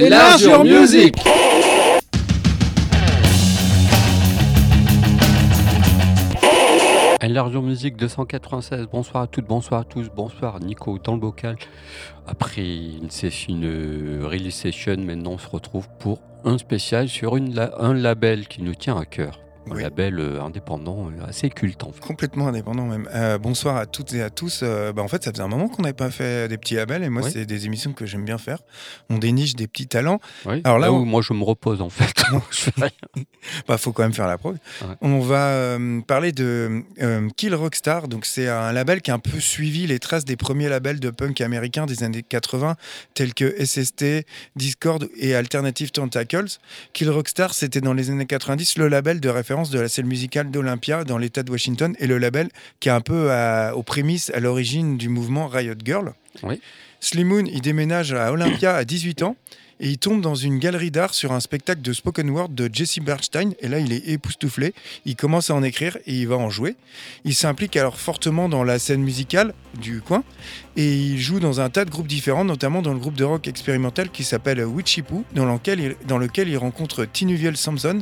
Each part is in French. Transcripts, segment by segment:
Music Enlarge your music 296, bonsoir à toutes, bonsoir à tous, bonsoir Nico dans le bocal. Après une, session, release session, maintenant on se retrouve pour un spécial sur un label qui nous tient à cœur. Un Oui. label euh, indépendant euh, assez culte en fait. Complètement indépendant même. Euh, bonsoir à toutes et à tous. Euh, bah, en fait, ça faisait un moment qu'on n'avait pas fait des petits labels et moi, Oui. c'est des émissions que j'aime bien faire. On déniche des petits talents. Oui. Alors là, Là où on- moi je me repose en fait. Bah, faut quand même faire la prog. Ouais. On va euh, parler de Kill Rockstar. Donc, c'est un label qui a un peu suivi les traces des premiers labels de punk américains des années 80, tels que SST, Discord et Alternative Tentacles. Kill Rockstar, c'était dans les années 90 le label de référence de la scène musicale d'Olympia dans l'État de Washington et le label qui est un peu à- aux prémices, à l'origine du mouvement Riot Girl. Oui. Slim Moon, il déménage à Olympia à 18 ans et il tombe dans une galerie d'art sur un spectacle de spoken word de Jesse Bernstein. Et là, il est époustouflé. Il commence à en écrire et il va en jouer. Il s'implique alors fortement dans la scène musicale du coin et il joue dans un tas de groupes différents, notamment dans le groupe de rock expérimental qui s'appelle Witchy Poo, dans lequel, il, dans lequel il rencontre Tinuviel Sampson.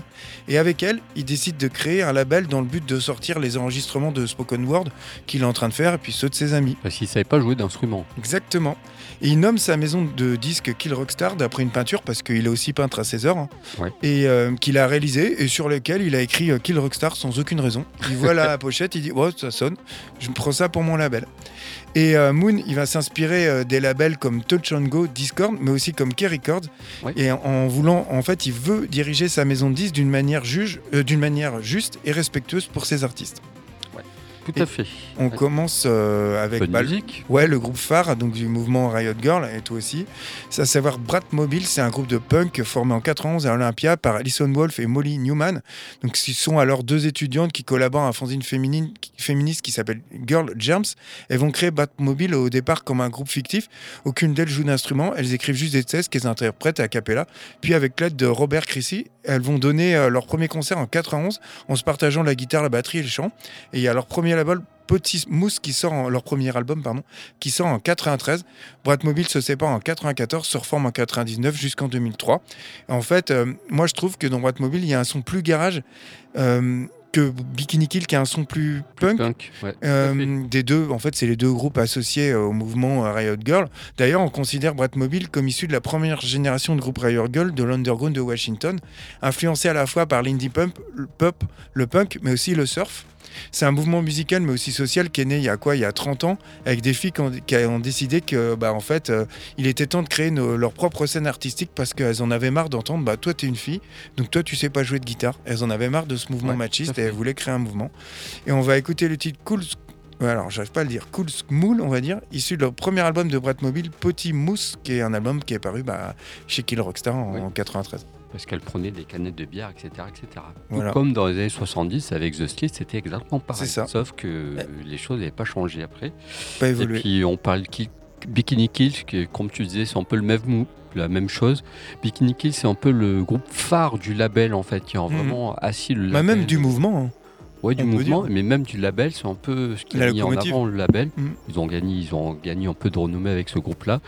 Et avec elle, il décide de créer un label dans le but de sortir les enregistrements de spoken word qu'il est en train de faire et puis ceux de ses amis. Parce qu'il savait pas jouer d'instrument. Exactement. Et il nomme sa maison de disques Kill Rockstar d'après une peinture parce qu'il est aussi peintre à ses heures hein, Ouais. et euh, qu'il a réalisé et sur lequel il a écrit euh, Kill Rockstar sans aucune raison. Il voit la pochette, il dit oh ça sonne, je prends ça pour mon label. Et euh, Moon, il va s'inspirer euh, des labels comme Touch and Go, Discord, mais aussi comme Key Records. Et en, en voulant, en fait, il veut diriger sa maison de disques d'une manière juge, euh, d'une manière juste et respectueuse pour ses artistes. Tout Et à fait. On commence euh, avec bah, musique. Ouais, le groupe phare donc du mouvement Riot Girl et toi aussi. C'est à savoir Brat Mobile, c'est un groupe de punk formé en 91 à Olympia par Alison Wolf et Molly Newman. Donc ce sont alors deux étudiantes qui collaborent à un fanzine féminine, féministe qui s'appelle Girl Germs. Elles vont créer Brat Mobile au départ comme un groupe fictif. Aucune d'elles joue d'instrument, elles écrivent juste des textes qu'elles interprètent à cappella. Puis avec l'aide de Robert Crissy, elles vont donner euh, leur premier concert en 91 en se partageant la guitare, la batterie et le chant. Et il y a leur premier label Petit Mousse qui sort en, leur premier album pardon qui sort en 93. Bratmobile se sépare en 94, se reforme en 99 jusqu'en 2003. En fait, euh, moi je trouve que dans Bratmobile, il y a un son plus garage euh, que Bikini Kill qui a un son plus punk. Ouais. Euh, des deux, en fait, c'est les deux groupes associés euh, au mouvement euh, Riot Girl. D'ailleurs, on considère Bratmobile comme issu de la première génération de groupe Riot Girl de l'underground de Washington, influencé à la fois par l'indie pop, le punk, mais aussi le surf. C'est un mouvement musical, mais aussi social, qui est né il y a quoi Il y a 30 ans, avec des filles qui ont, qui ont décidé que, bah, en fait, euh, il était temps de créer nos- leur propre scène artistique parce qu'elles en avaient marre d'entendre, bah, toi, t'es une fille, donc toi, tu sais pas jouer de guitare. Elles en avaient marre de ce mouvement Ouais, machiste et elles voulaient créer un mouvement. Et on va écouter le titre Cool alors j'arrive pas à le dire, Cool on va dire, issu de leur premier album de Bratmobile, Petit Mousse, qui est un album qui est paru bah, chez Kill Rockstar en, Oui. en 93. Parce qu'elle prenait des canettes de bière, etc. etc. Tout. Comme dans les années 70 avec The Street, c'était exactement pareil. Ça. Sauf que les choses n'avaient pas changé après. Pas Et évolué. puis on parle qui- Bikini Kill, qui, comme tu disais, c'est un peu le même la même chose. Bikini Kill, c'est un peu le groupe phare du label en fait, qui a vraiment assis le Bah, label. même du mouvement. hein. Ouais, du mouvement, mais même du label, c'est un peu ce qui a mis en avant le label. Mm. Ils ont gagné, ils ont gagné un peu de renommée avec ce groupe-là.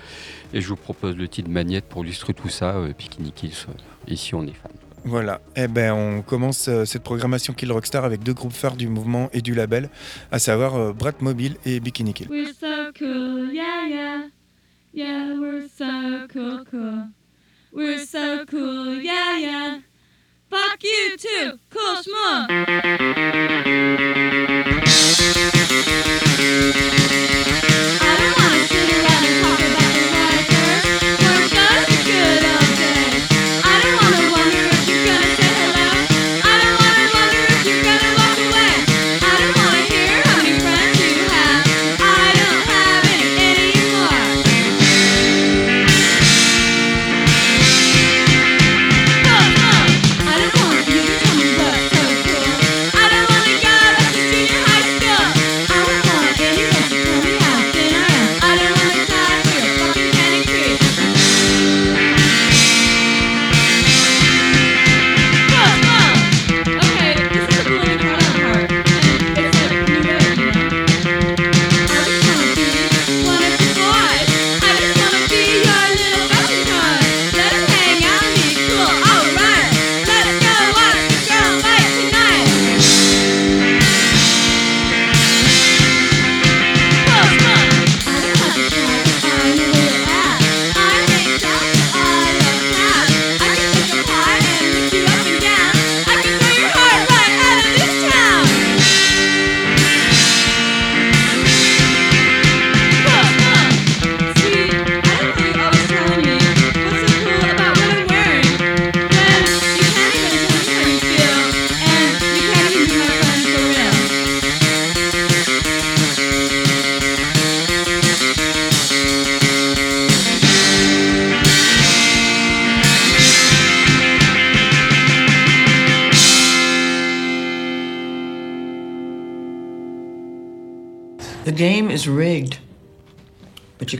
Et je vous propose le titre Magnette pour illustrer tout ça. euh, Bikini Kills, euh, ici on est fan. Voilà. Eh ben, on commence euh, cette programmation Kill Rockstar avec deux groupes phares du mouvement et du label, à savoir euh, Bratmobile et Bikini Kill. We're so cool, yeah, yeah. Yeah, we're so cool, cool. We're so cool, yeah, yeah. Fuck you too, cool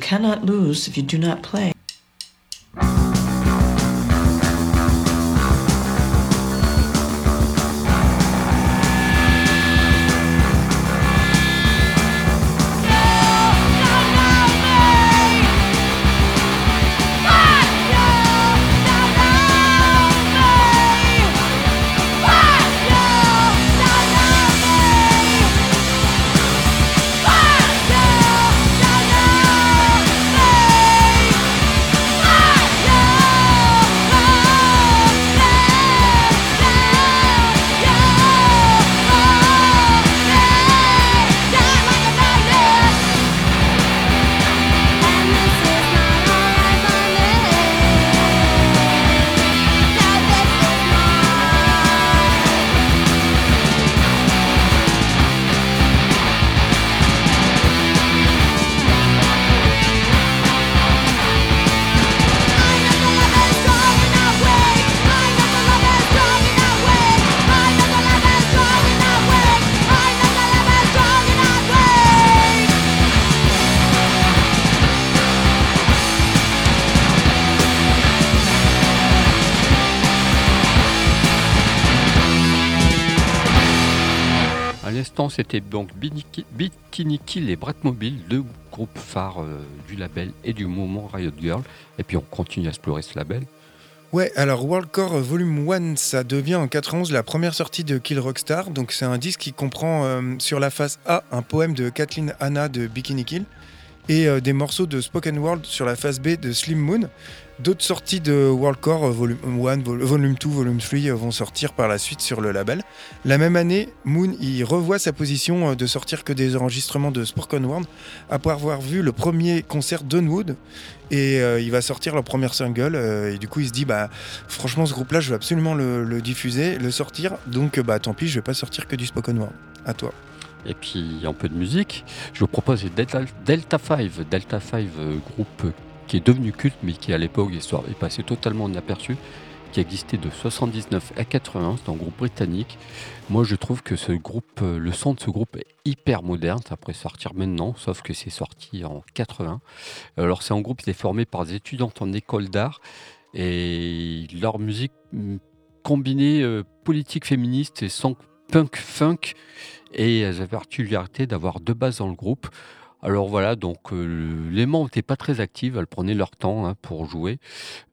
cannot lose if you do not play. C'était donc Bikini Kill et Bratmobile, deux groupes phares euh, du label et du mouvement Riot Girl. Et puis on continue à explorer ce label. Ouais, alors World Core Volume 1, ça devient en 91 la première sortie de Kill Rockstar. Donc c'est un disque qui comprend euh, sur la face A un poème de Kathleen Hanna de Bikini Kill et euh, des morceaux de Spoken World sur la face B de Slim Moon. D'autres sorties de World Core euh, Volume 1, Vol- Volume 2, Volume 3 euh, vont sortir par la suite sur le label. La même année, Moon il revoit sa position euh, de sortir que des enregistrements de Spoken World après avoir vu le premier concert d'Unwood et euh, il va sortir leur première single euh, et du coup il se dit bah franchement ce groupe là je veux absolument le, diffuser, le sortir donc euh, bah tant pis je vais pas sortir que du Spoken Word. À toi. Et puis un peu de musique. Je vous propose Delta, Delta 5. Delta 5, euh, groupe euh, qui est devenu culte, mais qui à l'époque est passé totalement inaperçu, qui existait de 79 à 80. C'est un groupe britannique. Moi, je trouve que ce groupe, euh, le son de ce groupe est hyper moderne. Ça pourrait sortir maintenant, sauf que c'est sorti en 80. Alors, c'est un groupe qui est formé par des étudiantes en école d'art et leur musique mm, combinée euh, politique féministe et son punk funk et elles la particularité d'avoir deux basses dans le groupe. Alors voilà, donc euh, les membres n'étaient pas très actives, elles prenaient leur temps hein, pour jouer.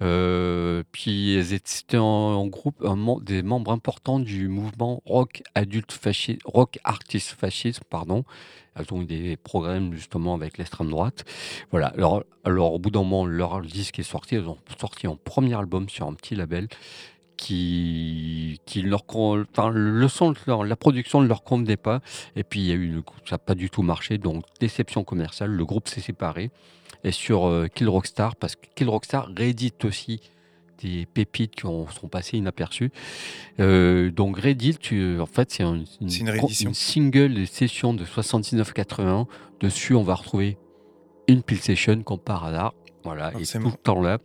Euh, puis elles étaient en, en groupe des membres importants du mouvement rock adulte fasciste, rock artiste fascisme, pardon. Elles ont eu des programmes justement avec l'extrême droite. Voilà. Alors, alors au bout d'un moment, leur disque est sorti. Elles ont sorti un premier album sur un petit label qui, qui leur, enfin, le son, de leur- la production ne leur convenait pas. Et puis il y a eu, une- ça n'a pas du tout marché, donc déception commerciale. Le groupe s'est séparé. Et sur euh, Kill Rockstar, parce que Kill Rockstar réédite aussi des pépites qui ont- sont passées inaperçues. Euh, donc réédite, tu- en fait, c'est un- une, une une single et session de 79-81. Dessus, on va retrouver une Pill Session comme par hasard. Voilà, et Forcément. tout le temps là.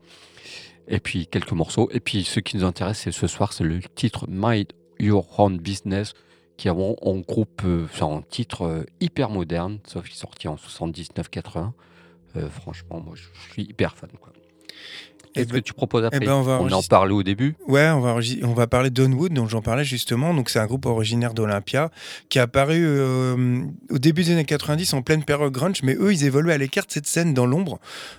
Et puis quelques morceaux. Et puis ce qui nous intéresse, c'est ce soir, c'est le titre Mind Your Own Business, qui est en, groupe, euh, c'est un titre euh, hyper moderne, sauf qu'il est sorti en 79-80. Euh, franchement, moi, je suis hyper fan. Eh Qu'est-ce ben- que tu proposes après ben, on va en parlait au début. Ouais, on va, on va parler d'Onwood, dont j'en parlais justement. Donc, c'est un groupe originaire d'Olympia qui a apparu euh, au début des années 90 en pleine période grunge, mais eux, ils évoluaient à l'écart de cette scène dans l'ombre.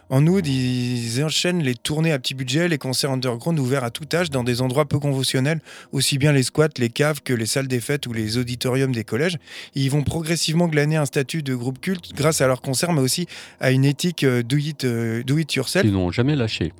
En Wood, ils enchaînent les tournées à petit budget, les concerts underground ouverts à tout âge dans des endroits peu conventionnels, aussi bien les squats, les caves que les salles des fêtes ou les auditoriums des collèges. Et ils vont progressivement glaner un statut de groupe culte grâce à leurs concerts, mais aussi à une éthique euh, do it, euh, do it yourself. Ils n'ont jamais lâché.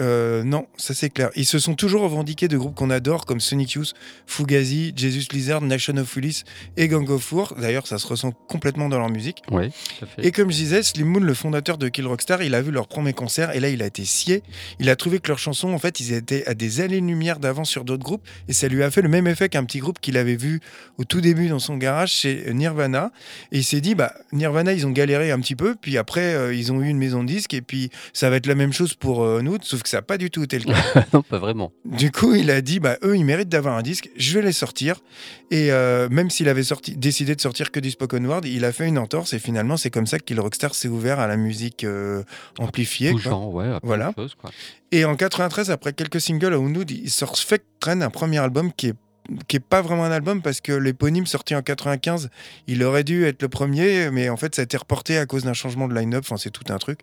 Euh, non, ça c'est clair. Ils se sont toujours revendiqués de groupes qu'on adore comme Sonic Youth, Fugazi, Jesus Lizard, Nation of Ulysse et Gang of Four. D'ailleurs, ça se ressent complètement dans leur musique. Oui, fait. Et comme je disais, Slim Moon, le fondateur de Kill Rockstar, il a vu leur premier concert et là, il a été scié. Il a trouvé que leurs chansons, en fait, ils étaient à des années-lumière d'avance sur d'autres groupes et ça lui a fait le même effet qu'un petit groupe qu'il avait vu au tout début dans son garage chez Nirvana. Et il s'est dit, bah, Nirvana, ils ont galéré un petit peu, puis après, euh, ils ont eu une maison de disques et puis ça va être la même chose pour euh, nous, sauf Sauf que ça n'a pas du tout été le cas. non, pas vraiment. Du coup, il a dit, bah, eux, ils méritent d'avoir un disque, je vais les sortir. Et euh, même s'il avait sorti, décidé de sortir que du spoken word, il a fait une entorse. Et finalement, c'est comme ça que Kill Rockstar s'est ouvert à la musique euh, amplifiée. Tout genre, ouais. Voilà. quoi. Et en 93, après quelques singles à Unwood, il sort Fake Train, un premier album qui est qui est pas vraiment un album parce que l'éponyme sorti en 95, il aurait dû être le premier, mais en fait ça a été reporté à cause d'un changement de line-up. Enfin, c'est tout un truc.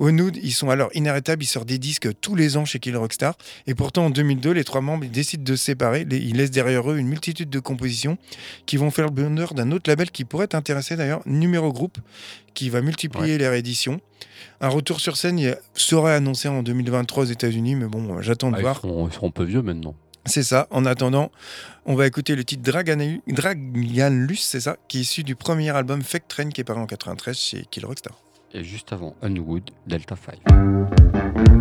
Unwood, ils sont alors inarrêtables, ils sortent des disques tous les ans chez Kill Rockstar. Et pourtant, en 2002, les trois membres ils décident de se séparer. Ils laissent derrière eux une multitude de compositions qui vont faire le bonheur d'un autre label qui pourrait t'intéresser d'ailleurs, Numéro Group, qui va multiplier les rééditions. Un retour sur scène serait annoncé en 2023 aux États-Unis, mais bon, j'attends de Ah, ils, voir. seront, ils seront un peu vieux maintenant. C'est ça. En attendant, on va écouter le titre Dragan- Draganlus, c'est ça, qui est issu du premier album Fake Train qui est paru en 93 chez Kill Rockstar. Et juste avant, Unwood, Delta 5.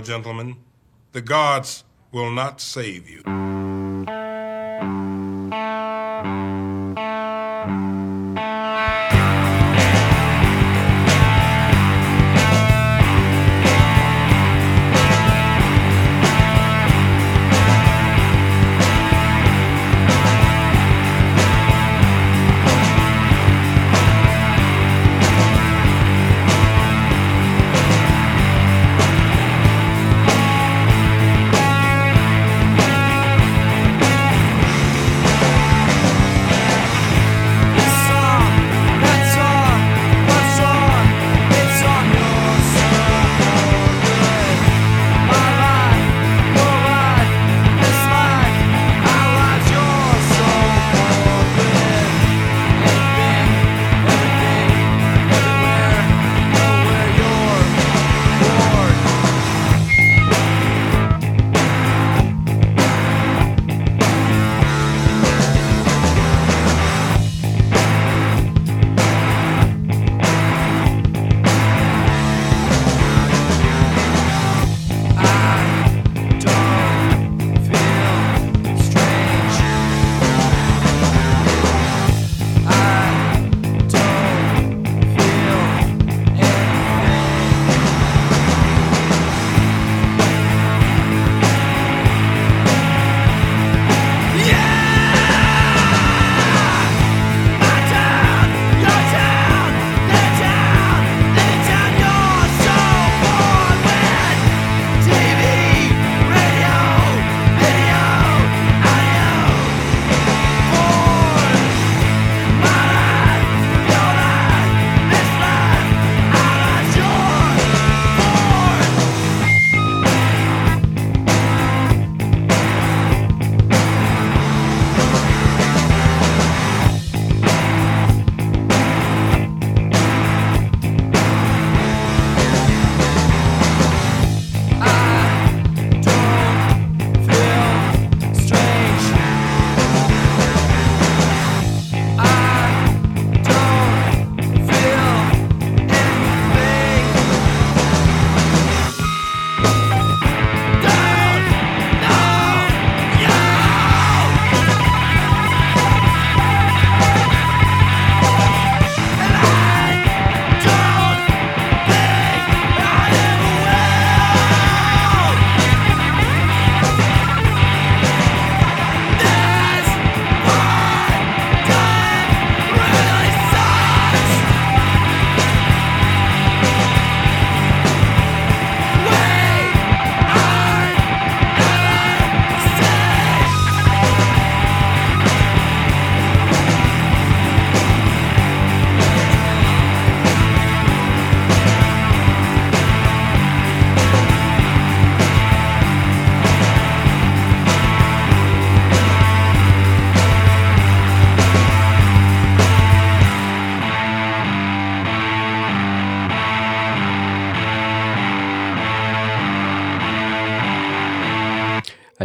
Gentlemen. The gods will not save you.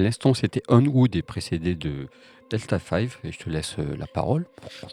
L'instant, c'était Onwood et précédé de Delta 5. Et je te laisse euh, la parole.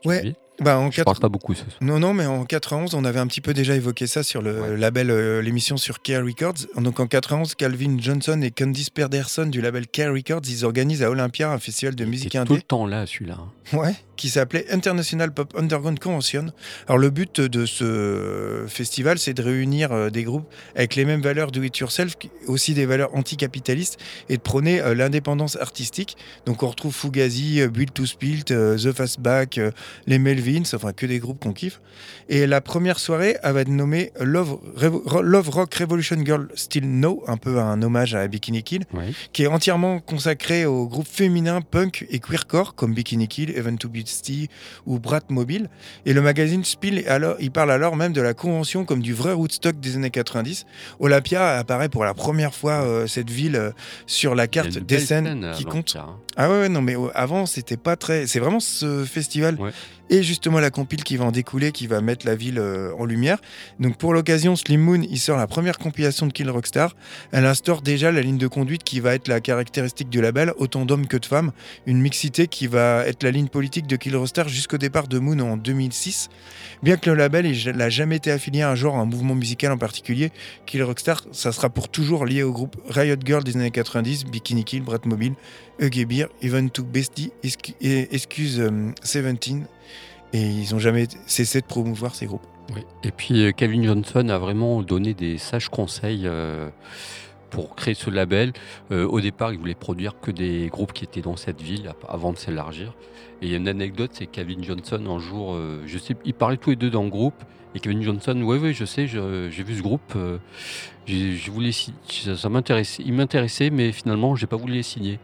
Continuer. Bah, en Je quatre- parle pas beaucoup ce soir. Non, non, mais en 91, on avait un petit peu déjà évoqué ça sur le Ouais. label, euh, l'émission sur Care Records. Donc en 91, Calvin Johnson et Candice Pedersen du label Care Records, ils organisent à Olympia un festival de musique était tout indé. le temps là, celui-là. hein. Ouais, qui s'appelait International Pop Underground Convention. Alors le but de ce festival, c'est de réunir euh, des groupes avec les mêmes valeurs do it yourself, aussi des valeurs anticapitalistes, et de prôner euh, l'indépendance artistique. Donc on retrouve Fugazi, euh, Build to Spilt, The Fastback, les Melvins, enfin que des groupes qu'on kiffe. Et la première soirée, elle va être nommée Love, Revo- Ro- Love Rock Revolution Girl Still No, un peu un hommage à Bikini Kill qui est entièrement consacré aux groupes féminins punk et queercore comme Bikini Kill, Even to Ou Brat Mobile. Et le magazine Spill, alors, il parle alors même de la convention comme du vrai Woodstock des années 90. Olympia apparaît pour la première fois euh, cette ville euh, sur la carte des scènes scène, qui euh, compte. Hein. Ah ouais, ouais, non, mais euh, avant, c'était pas très. C'est vraiment ce festival Ouais. Et justement la compile qui va en découler, qui va mettre la ville euh, en lumière. Donc pour l'occasion, Slim Moon, il sort la première compilation de Kill Rockstar. Elle instaure déjà la ligne de conduite qui va être la caractéristique du label, autant d'hommes que de femmes. Une mixité qui va être la ligne politique de Kill Rockstar jusqu'au départ de Moon en 2006. Bien que le label n'a jamais été affilié à un genre, à un mouvement musical en particulier, Kill Rockstar, ça sera pour toujours lié au groupe Riot Girl des années 90, Bikini Kill, Brat Mobile, Beer, Even to Bestie, Excuse euh, 17. Et ils n'ont jamais cessé de promouvoir ces groupes. Et puis euh, Kevin Johnson a vraiment donné des sages conseils euh, pour créer ce label. Euh, au départ, il voulait produire que des groupes qui étaient dans cette ville avant de s'élargir. Et il y a une anecdote, c'est Kevin Johnson un jour, euh, je sais, ils parlaient tous les deux dans le groupe. Et Kevin Johnson, oui, oui, je sais, j'ai vu ce groupe. euh, je voulais, ça, ça m'intéressait, il m'intéressait, mais finalement, j'ai pas voulu les signer.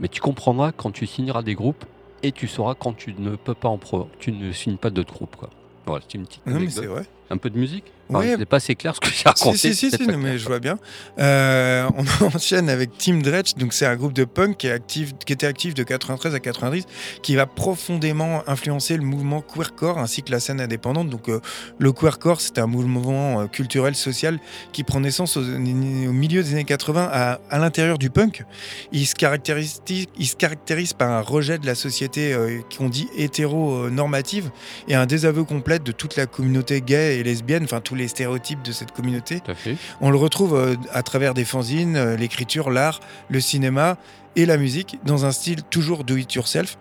Mais tu comprendras quand tu signeras des groupes et tu sauras quand tu ne peux pas en pro, tu ne signes pas d'autres groupes, quoi. Voilà, c'est une petite Non, mais c'est vrai. Un peu de musique? Enfin, Ouais. C'est pas assez clair ce que j'ai raconté. Si, si, si, non, mais je vois bien. Euh, on enchaîne avec Team Dretch. Donc, c'est un groupe de punk qui, est actif, qui était actif de 93 à 90, qui va profondément influencer le mouvement queercore ainsi que la scène indépendante. Donc, euh, le queercore, c'est un mouvement euh, culturel, social qui prend naissance au, au milieu des années 80 à, à l'intérieur du punk. Il se, caractérise, il se caractérise par un rejet de la société qu'on dit hétéro-normative et un désaveu complet de toute la communauté gay et lesbienne, enfin tous les stéréotypes de cette communauté. On le retrouve euh, à travers des fanzines, euh, l'écriture, l'art, le cinéma et la musique, dans un style toujours do it yourself.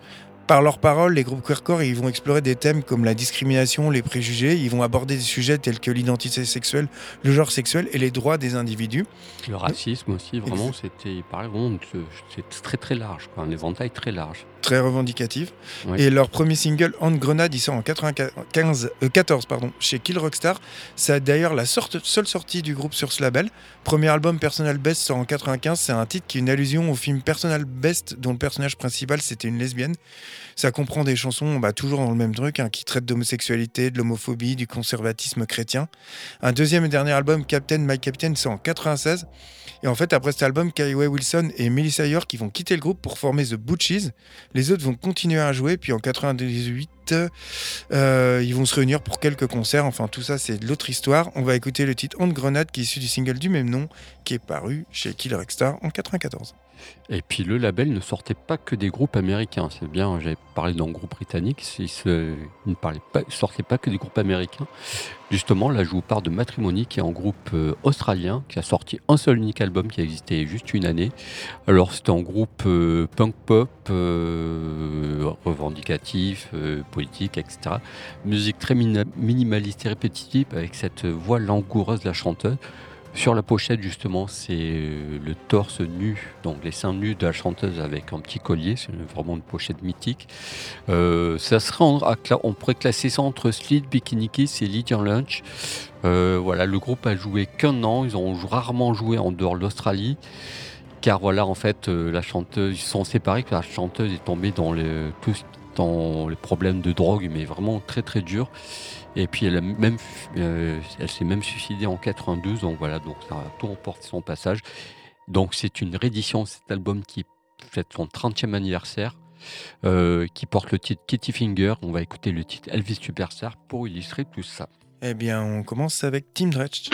Par leurs paroles, les groupes queercore, ils vont explorer des thèmes comme la discrimination, les préjugés. Ils vont aborder des sujets tels que l'identité sexuelle, le genre sexuel et les droits des individus. Le racisme aussi, vraiment, c'était, il paraît vraiment, que c'est très très large, quoi, un éventail très large. Très revendicatif. Ouais. Et leur premier single, On Grenade, il sort en 95, euh, 14 pardon, chez Kill Rockstar. C'est d'ailleurs la sorte- seule sortie du groupe sur ce label. Premier album, Personal Best, sort en 95. C'est un titre qui est une allusion au film Personal Best, dont le personnage principal, c'était une lesbienne. Ça comprend des chansons bah, toujours dans le même truc, hein, qui traitent d'homosexualité, de l'homophobie, du conservatisme chrétien. Un deuxième et dernier album, Captain My Captain, sort en 96. Et en fait, après cet album, Kaiway Wilson et Melissa York qui vont quitter le groupe pour former The Butchies. Les autres vont continuer à jouer, puis en 98, euh, ils vont se réunir pour quelques concerts. Enfin, tout ça, c'est de l'autre histoire. On va écouter le titre On Grenade qui est issu du single du même nom, qui est paru chez Kill Rockstar en 94. Et puis le label ne sortait pas que des groupes américains. C'est bien, j'avais parlé d'un groupe britannique, il, ne sortait pas que des groupes américains. Justement, là, je vous parle de Matrimony, qui est un groupe euh, australien, qui a sorti un seul unique album qui a existé juste une année. Alors, c'était un groupe euh, punk pop, euh, revendicatif, politique, etc. Musique très minimaliste et répétitive, avec cette voix langoureuse de la chanteuse. Sur la pochette, justement, c'est euh, le torse nu, donc les seins nus de la chanteuse avec un petit collier. C'est vraiment une pochette mythique. Euh, ça on pourrait classer ça entre Slit, Bikini Kiss et Lydian Lunch. Euh, voilà, le groupe a joué qu'un an. Ils ont rarement joué en dehors de l'Australie. Car voilà, en fait, la chanteuse, ils sont séparés car la chanteuse est tombée dans, dans les problèmes de drogue, mais vraiment très très dur. Et puis elle, a même, euh, elle s'est même suicidée en 92, donc voilà, donc ça emporté son passage. Donc c'est une réédition de cet album qui fête son 30e anniversaire, euh, qui porte le titre Kitty Finger. On va écouter le titre Elvis Superstar pour illustrer tout ça. Eh bien, on commence avec Team Dretch.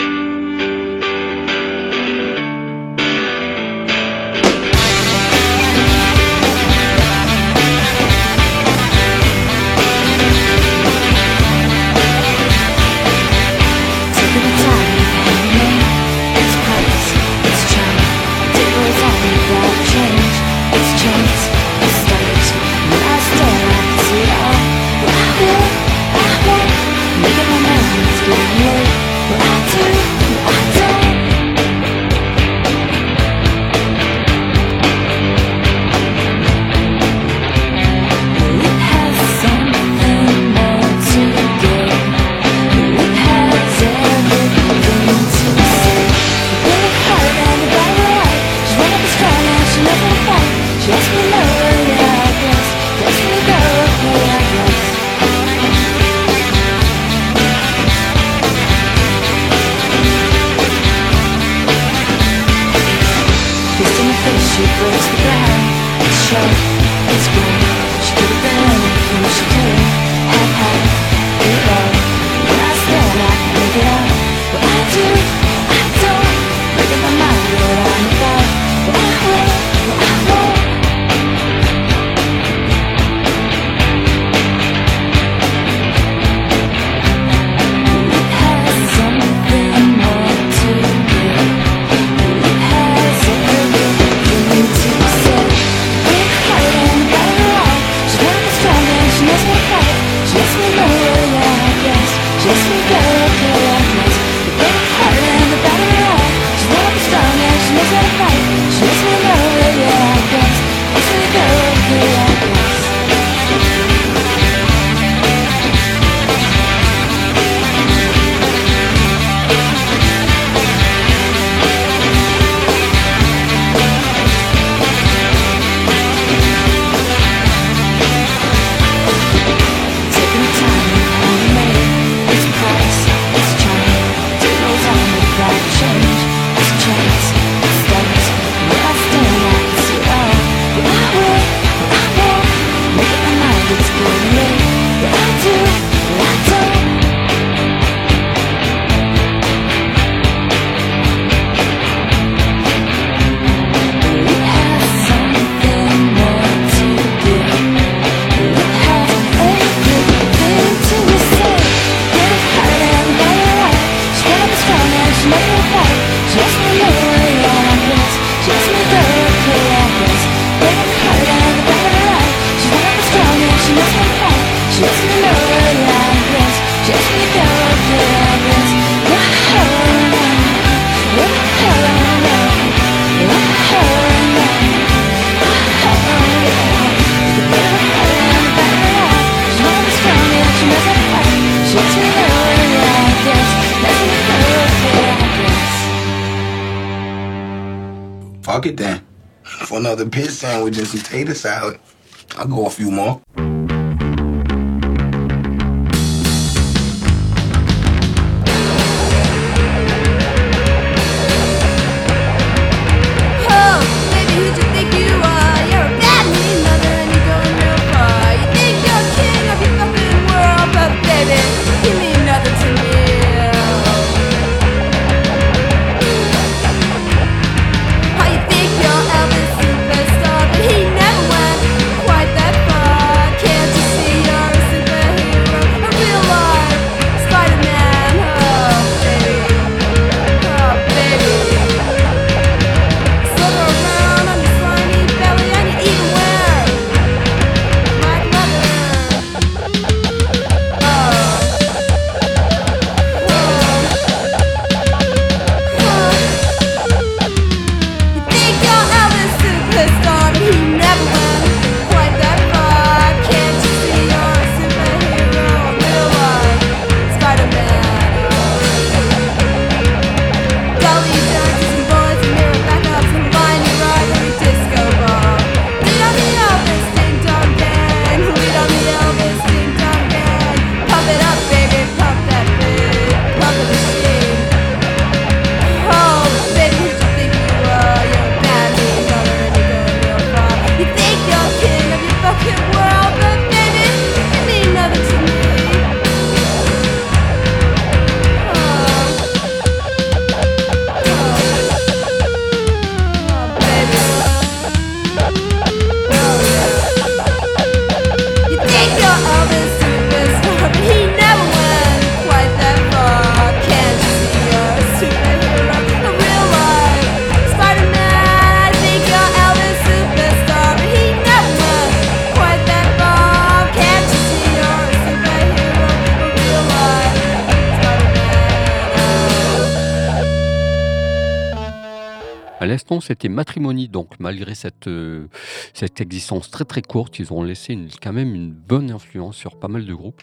piss sandwich and some tater salad. I'll go a few more. c'était Matrimony, Donc, malgré cette, euh, cette existence très très courte, ils ont laissé quand même une bonne influence sur pas mal de groupes.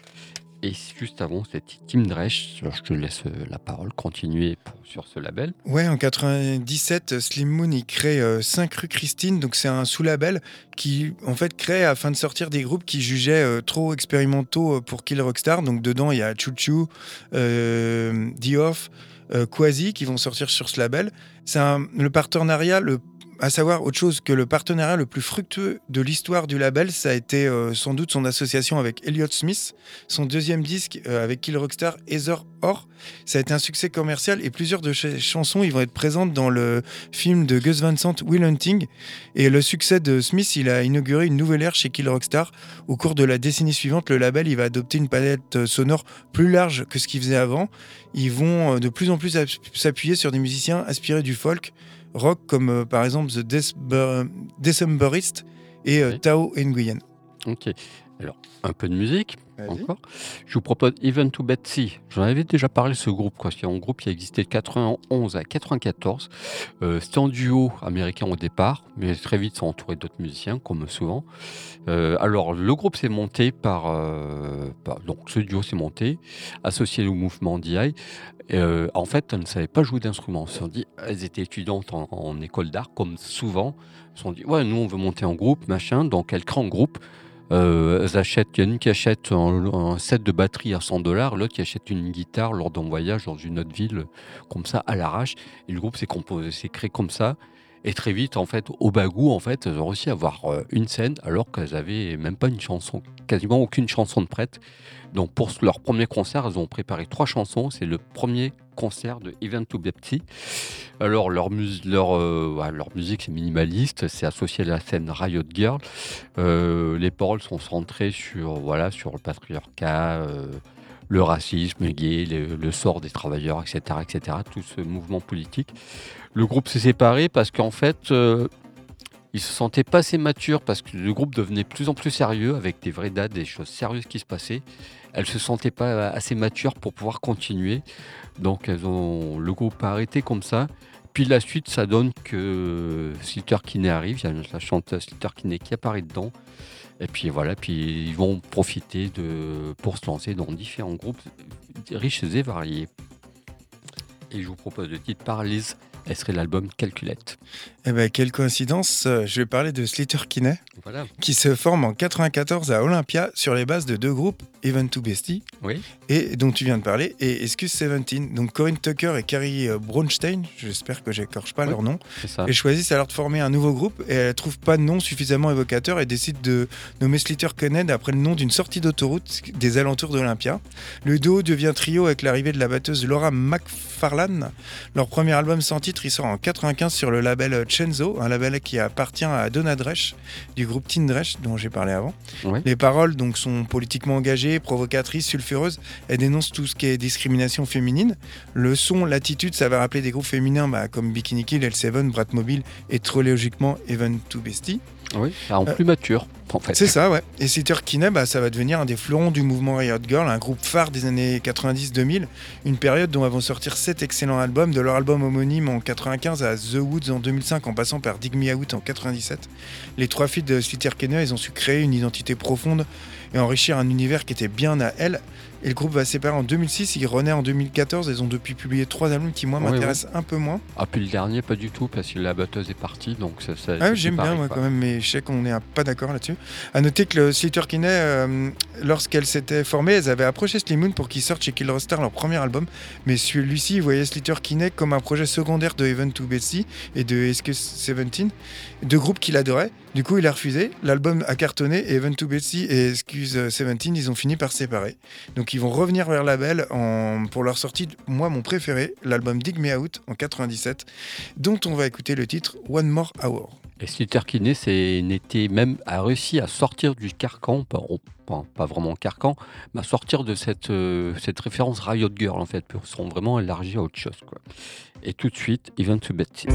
Et juste avant, c'était Tim Dresch. Je te laisse euh, la parole, continuer sur ce label. Ouais, en 97, Slim Moon, il crée euh, 5 rue Christine. Donc, c'est un sous-label qui, en fait, crée afin de sortir des groupes qui jugeaient euh, trop expérimentaux pour Kill Rockstar. Donc, dedans, il y a Choo Choo, The Off, euh, Quasi qui vont sortir sur ce label. C'est le partenariat le à savoir autre chose que le partenariat le plus fructueux de l'histoire du label, ça a été euh, sans doute son association avec Elliott Smith, son deuxième disque euh, avec Kill Rockstar, Heather Or. Ça a été un succès commercial et plusieurs de ces chansons ils vont être présentes dans le film de Gus Van Sant, Will Hunting. Et le succès de Smith, il a inauguré une nouvelle ère chez Kill Rockstar. Au cours de la décennie suivante, le label il va adopter une palette euh, sonore plus large que ce qu'il faisait avant. Ils vont de plus en plus app- s'appuyer sur des musiciens inspirés du folk, rock, comme euh, par exemple The December- Decemberists et euh. Tao Nguyen. Ok. Alors, un peu de musique Je vous propose Even to Betsy. J'en avais déjà parlé ce groupe, quoi. C'est un groupe qui a existé de 91 à 94. Euh, C'était en duo américain au départ, mais très vite, sont entourés d'autres musiciens, comme souvent. Euh, alors, le groupe s'est monté par, euh, par- Donc, ce duo s'est monté, associé au mouvement DI. Euh, en fait, elles ne savaient pas jouer d'instruments. Elles étaient étudiantes en, en école d'art, comme souvent. Elles se sont dit, ouais, nous, on veut monter en groupe, machin. Donc, elles créent un groupe. Euh, achètent, il y en a une qui achète un, set de batterie à 100 dollars, l'autre qui achète une guitare lors d'un voyage dans une autre ville, comme ça, à l'arrache. Et le groupe s'est créé comme ça. Et très vite, en fait, au bagou, en fait, elles ont réussi à avoir euh, une scène alors qu'elles avaient même pas une chanson, quasiment aucune chanson de prête. Donc pour leur premier concert, elles ont préparé trois chansons. C'est le premier concert de Event to Betsy. Alors leur, euh, leur musique c'est minimaliste, c'est associé à la scène Riot Girl. Euh, les paroles sont centrées sur voilà sur le patriarcat, euh, le racisme gay, le, le sort des travailleurs, etc., etc. Tout ce mouvement politique. Le groupe s'est séparé parce qu'en fait euh, ils se sentaient pas assez matures parce que le groupe devenait de plus en plus sérieux avec des vraies dates, des choses sérieuses qui se passaient. Elles se sentaient pas assez matures pour pouvoir continuer. Donc elles ont le groupe a arrêté comme ça. Puis la suite, ça donne que Slater Kinney arrive, il y a la chanteuse Slater Kinney qui apparaît dedans. Et puis voilà, puis ils vont profiter de pour se lancer dans différents groupes riches et variés. Et je vous propose le titre par elle serait l'album Calculette. Eh ben, quelle coïncidence, euh, je vais parler de Slater Kinney, Voilà. qui se forme en 94 à Olympia sur les bases de deux groupes, Even to Bestie, Oui. et dont tu viens de parler, et Excuse 17. Donc Corinne Tucker et Carrie euh, Bronstein, j'espère que j'écorche pas Oui. leur nom, et choisissent alors de former un nouveau groupe, et elles trouvent pas de nom suffisamment évocateur et décident de nommer Slater Kinney après le nom d'une sortie d'autoroute des alentours d'Olympia. Le duo devient trio avec l'arrivée de la batteuse Laura McFarlane. Leur premier album sans titre, il sort en 95 sur le label Chenzo, un label qui appartient à Donna Dresch du groupe Teen Dresch dont j'ai parlé avant. Les paroles donc sont politiquement engagées, provocatrices, sulfureuses. Elles dénoncent tout ce qui est discrimination féminine. Le son, l'attitude, ça va rappeler des groupes féminins bah, comme Bikini Kill, L7, Bratmobile et trop logiquement Even to Bestie. Oui. En Euh, plus mature, en fait. C'est ça, ouais. Et Slater Kinney, bah, ça va devenir un des fleurons du mouvement Riot Girl, un groupe phare des années 90-2000, une période dont elles vont sortir sept excellents albums, de leur album homonyme en 95 à The Woods en 2005, en passant par Dig Me Out en 97. Les trois filles de Slater Kinney, ils ont su créer une identité profonde et enrichir un univers qui était bien à elles. Et le groupe va se séparer en 2006, il renaît en 2014, ils ont depuis publié trois albums qui, moi, m'intéressent un peu moins. Ah, puis le dernier, pas du tout, parce que la batteuse est partie, donc ça. ça Ah, j'aime bien moi quand même, mais je sais qu'on est un- pas d'accord là-dessus. À noter que le Slater Kinney, euh, lorsqu'elles s'étaient formées, elles avaient approché Slim Moon pour qu'ils sortent chez Kill Roster leur premier album, mais celui-ci voyait Slater Kinney comme un projet secondaire de Even to Betsy et de Excuse 17, deux groupes qu'il adorait. Du coup, il a refusé. L'album a cartonné et Even to Betsy et Excuse 17, ils ont fini par se séparer. Donc vont revenir vers la belle en, pour leur sortie, moi mon préféré, l'album Dig Me Out en 97, dont on va écouter le titre One More Hour. Et Slater Kinney n'était même a réussi à sortir du carcan, pas, oh, vraiment carcan, mais à sortir de cette, euh, référence Riot Girl en fait, pour sont vraiment élargis à autre chose quoi. Et tout de suite, Event to Betsy.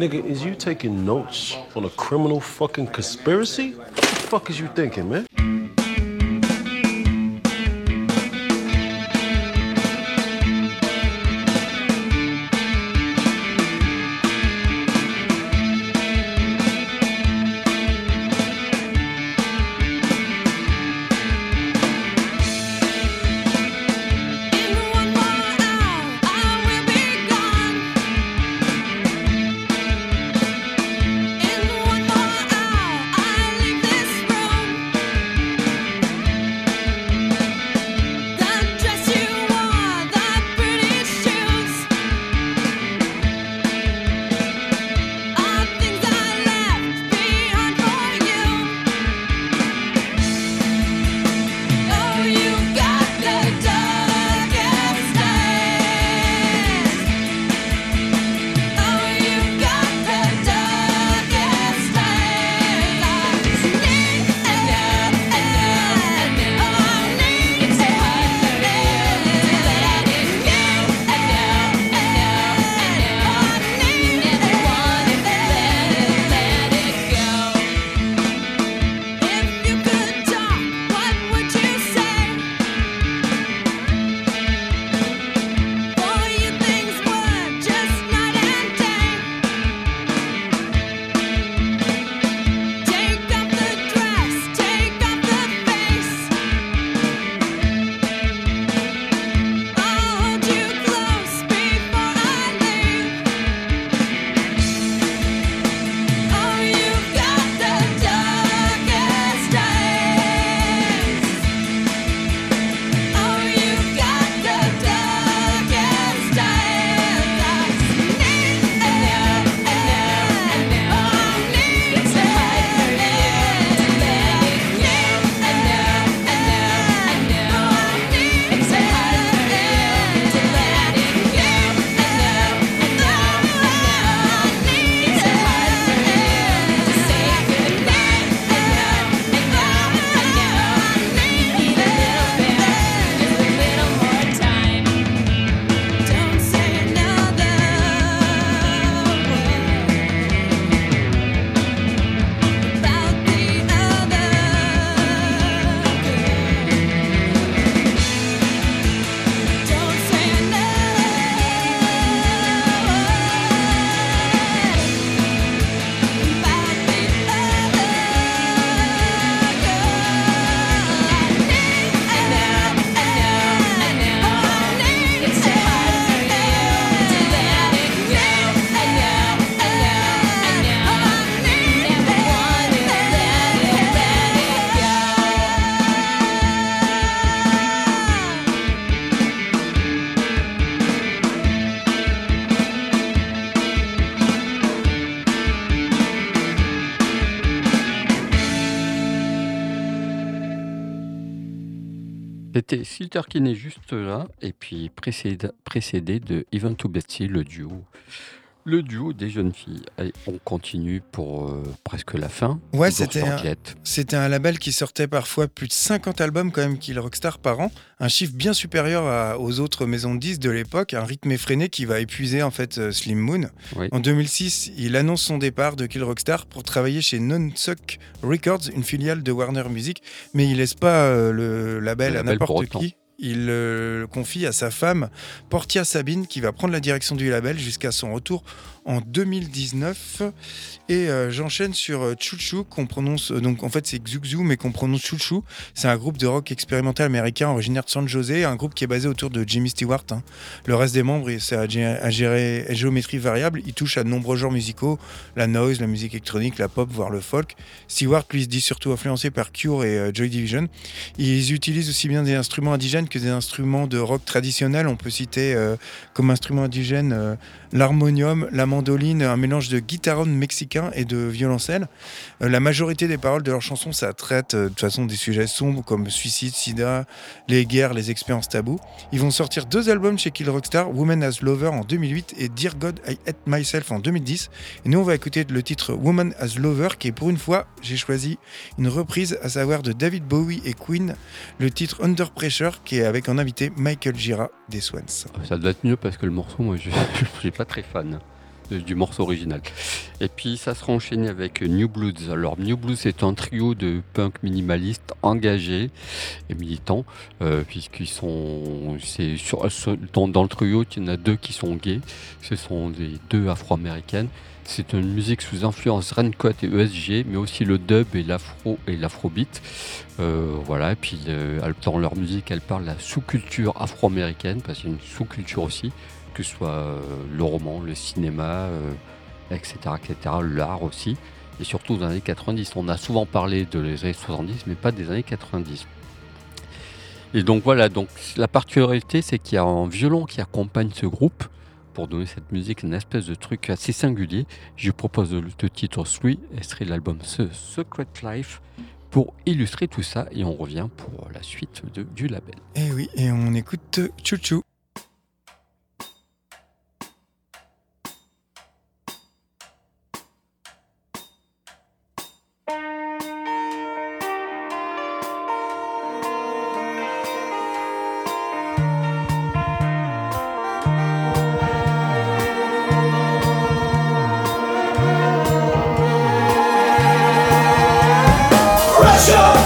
Nigga, is you taking notes on a criminal fucking conspiracy? What the fuck is you thinking, man? Qui est juste là, et puis précédé, précédé de Even to Betsy, le duo. Le duo des jeunes filles. Allez, on continue pour euh, presque la fin. Ouais, c'était un- Jet. C'était un label qui sortait parfois plus de 50 albums quand même Kill Rockstar par an, un chiffre bien supérieur à- aux autres maisons de disques de l'époque, un rythme effréné qui va épuiser en fait euh, Slim Moon. Oui. En 2006, il annonce son départ de Kill Rockstar pour travailler chez Nonsuck Records, une filiale de Warner Music, mais il laisse pas euh, le label Le à label n'importe qui. Il euh, le confie à sa femme, Portia Sabine, qui va prendre la direction du label jusqu'à son retour en 2019. Et euh, j'enchaîne sur euh, Chouchou, qu'on prononce, euh, donc en fait c'est Xuxu, mais qu'on prononce Chouchou. C'est un groupe de rock expérimental américain originaire de San José, un groupe qui est basé autour de Jimmy Stewart. hein. Le reste des membres, c'est à, à gérer géométrie variable. Il touche à de nombreux genres musicaux, la noise, la musique électronique, la pop, voire le folk. Stewart, lui, se dit surtout influencé par Cure et Joy Division. Ils utilisent aussi bien des instruments indigènes que des instruments de rock traditionnels. On peut citer comme instrument indigène euh, l'harmonium, la mandoline, un mélange de guitaron mexicain et de violoncelle. Euh, la majorité des paroles de leurs chansons, ça traite euh, de toute façon des sujets sombres comme suicide, sida, les guerres, les expériences tabous. Ils vont sortir deux albums chez Kill Rockstar, Woman as Lover en 2008 et Dear God I Hate Myself en 2010. Et nous, on va écouter le titre Woman as Lover, qui est pour une fois, j'ai choisi une reprise, à savoir de David Bowie et Queen, le titre Under Pressure, qui est avec en invité Michael Gira des Swans. Ça doit être mieux parce que le morceau, moi, je je suis pas très fan. De- du morceau original. Et puis ça sera enchaîné avec New Bloods. Alors New Bloods c'est un trio de punk minimalistes engagés et militants, euh, puisqu'ils sont, dans, le trio, il y en a deux qui sont gays. Ce sont des deux afro-américaines. C'est une musique sous influence Raincoat et ESG, mais aussi le dub et l'afro et l'afrobeat. Euh, voilà, et puis euh, dans leur musique, elles parlent de la sous-culture afro-américaine, parce qu'il y a une sous-culture aussi, que ce soit euh, le roman, le cinéma, euh, etc., etc., l'art aussi. Et surtout dans les années 90. On a souvent parlé de les années 70, mais pas des années 90. Et donc voilà, donc la particularité, c'est qu'il y a un violon qui accompagne ce groupe pour donner cette musique une espèce de truc assez singulier. Je propose le, titre 3, extrait de l'album Se- Secret Life, pour illustrer tout ça. Et on revient pour la suite de- du label. Et oui, et on écoute Chouchou. Pressure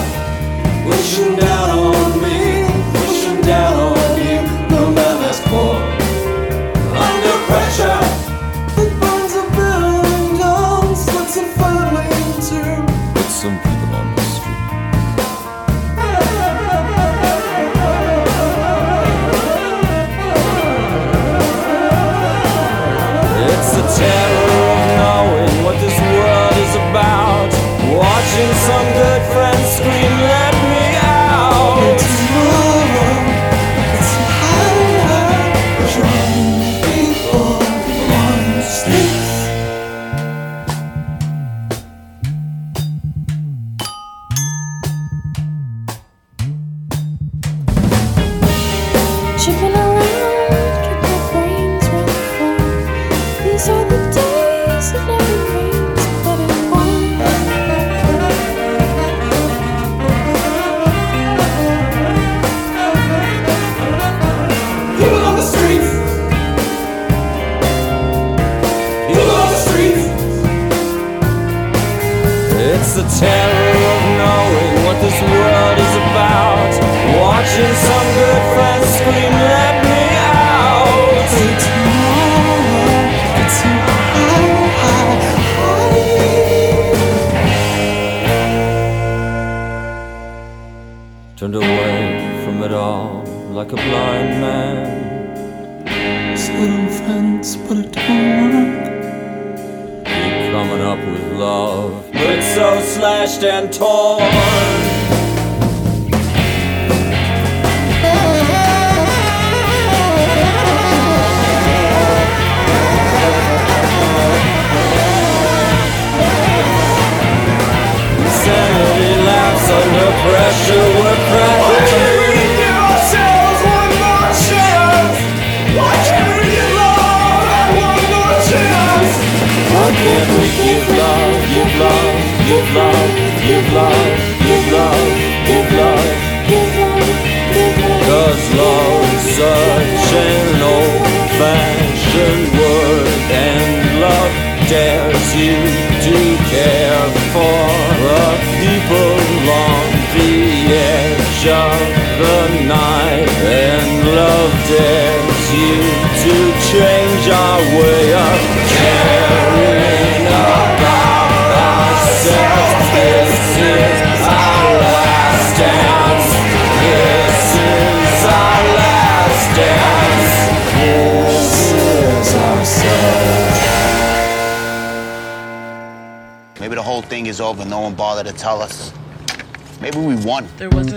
one. There was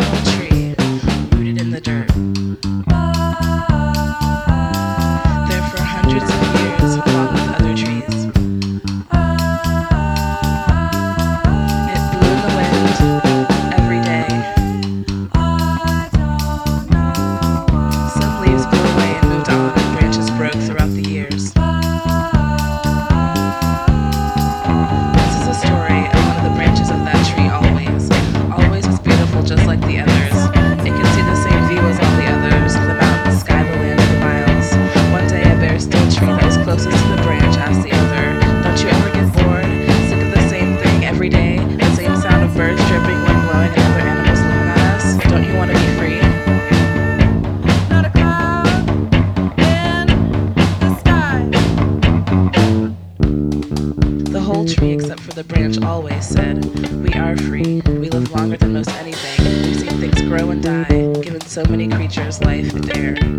always said, We are free. We live longer than most anything. We've seen things grow and die, given so many creatures life and air.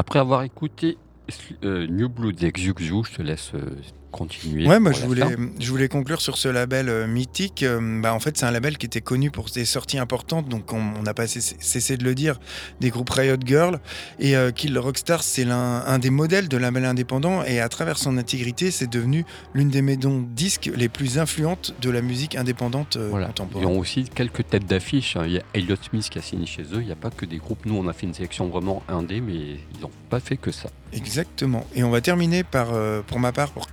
Après avoir écouté euh, New Blood Exuxu, je te laisse euh, continuer. Ouais, moi je la voulais, fin. je voulais conclure sur ce label euh, mythique. Euh, bah, en fait, c'est un label qui était connu pour ses sorties importantes, donc on on n'a pas cessé, cessé de le dire, des groupes Riot Girl. Et euh, Kill Rockstar, c'est l'un un des modèles de label indépendant, et à travers son intégrité, c'est devenu l'une des maisons disques les plus influentes de la musique indépendante euh, Voilà. Ils contemporaine. ont aussi quelques têtes d'affiche. hein. Il y a Elliott Smith qui a signé chez eux. Il n'y a pas que des groupes. Nous, on a fait une sélection vraiment indé, mais ils n'ont pas fait que ça. Exactement. Et on va terminer par, pour ma part, pour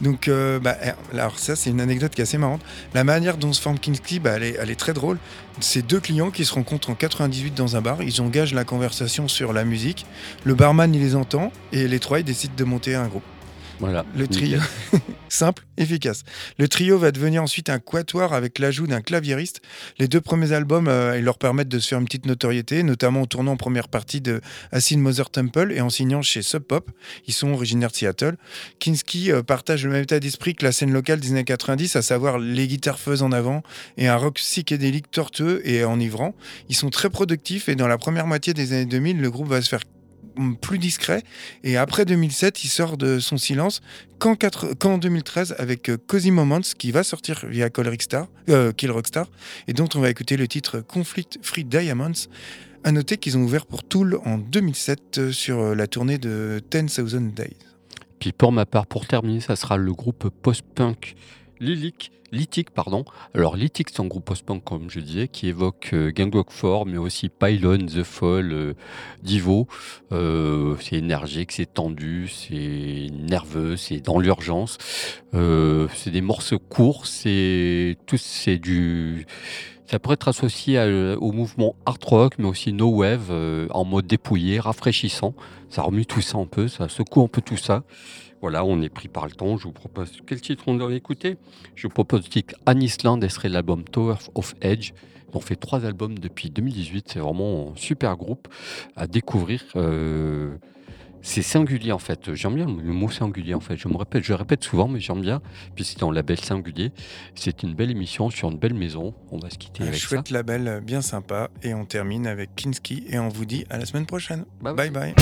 Donc, euh, bah, eh, alors ça, c'est une anecdote qui est assez marrante. La manière dont se forme Kinski, bah, elle, est, elle est très drôle. C'est deux clients qui se rencontrent en 98 dans un bar. Ils engagent la conversation sur la musique. Le barman, il les entend. Et les trois, ils décident de monter un groupe. Voilà. Le trio, simple, efficace. Le trio va devenir ensuite un quatuor avec l'ajout d'un claviériste. Les deux premiers albums, euh, ils leur permettent de se faire une petite notoriété, notamment en tournant en première partie de Acid Mother Temple et en signant chez Sub Pop. Ils sont originaires de Seattle. Kinski euh, partage le même état d'esprit que la scène locale des années 90, à savoir les guitares fuzz en avant et un rock psychédélique tortueux et enivrant. Ils sont très productifs et dans la première moitié des années 2000, le groupe va se faire plus discret. Et après 2007 il sort de son silence qu'en quatre- qu'en 2013 avec euh, Cozy Moments qui va sortir via Kill Rockstar, euh, Kill Rockstar et dont on va écouter le titre Conflict Free Diamonds. À noter qu'ils ont ouvert pour Tool en 2007 euh, sur euh, la tournée de 10,000 Days. Puis pour ma part, pour terminer, ça sera le groupe post-punk Lilik. Lithic, pardon. Alors, Lithic, c'est un groupe post-punk, comme je disais, qui évoque euh, Gang of Four, mais aussi Pylon, The Fall, euh, Divo. Euh, c'est énergique, c'est tendu, c'est nerveux, c'est dans l'urgence. Euh, c'est des morceaux courts, c'est tout, c'est du. Ça pourrait être associé au mouvement art rock, mais aussi no wave, en mode dépouillé, rafraîchissant. Ça remue tout ça un peu, ça secoue un peu tout ça. Voilà, on est pris par le temps. Je vous propose quel titre on doit écouter? Je vous propose le titre An Island, et serait l'album Tower of Edge. Ont fait trois albums depuis 2018. C'est vraiment un super groupe à découvrir. Euh, c'est singulier en fait. J'aime bien le mot singulier en fait. Je me répète, je le répète souvent, mais j'aime bien. Puis c'est un label singulier. C'est une belle émission sur une belle maison. On va se quitter un avec ça. chouette label euh, bien sympa et on termine avec Kinski et on vous dit à la semaine prochaine Bye bye,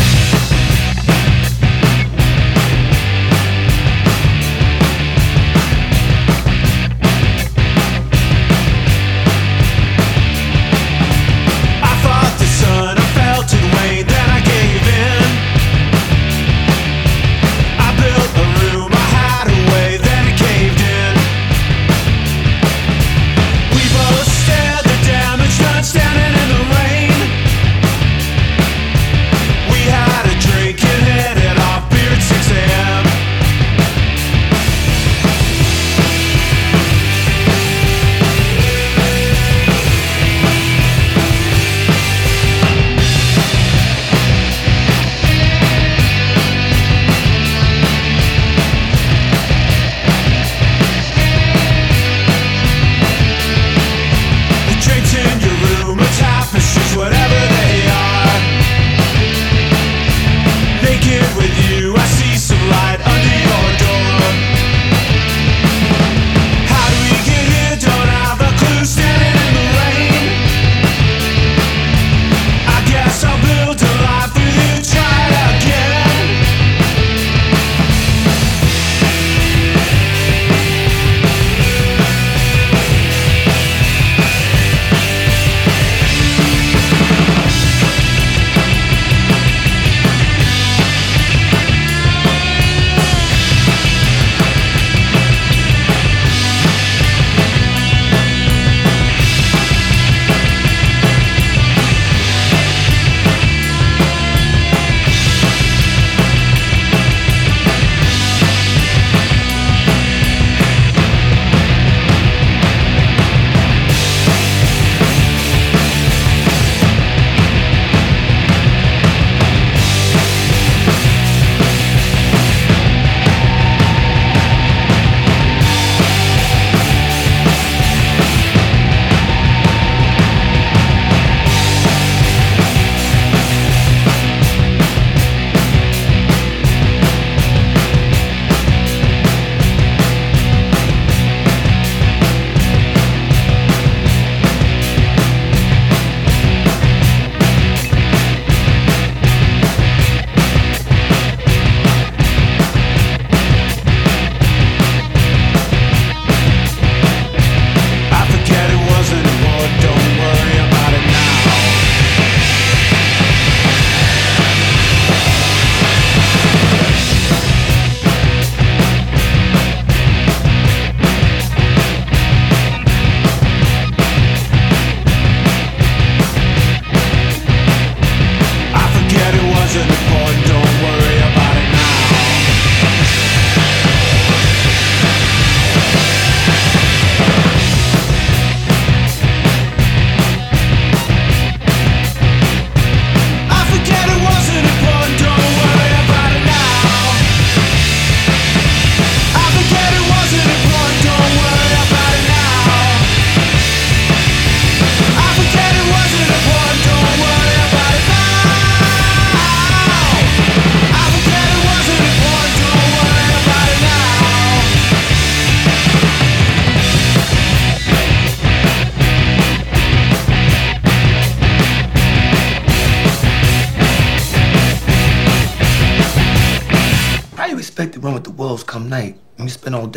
listen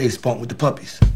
they spawn with the puppies.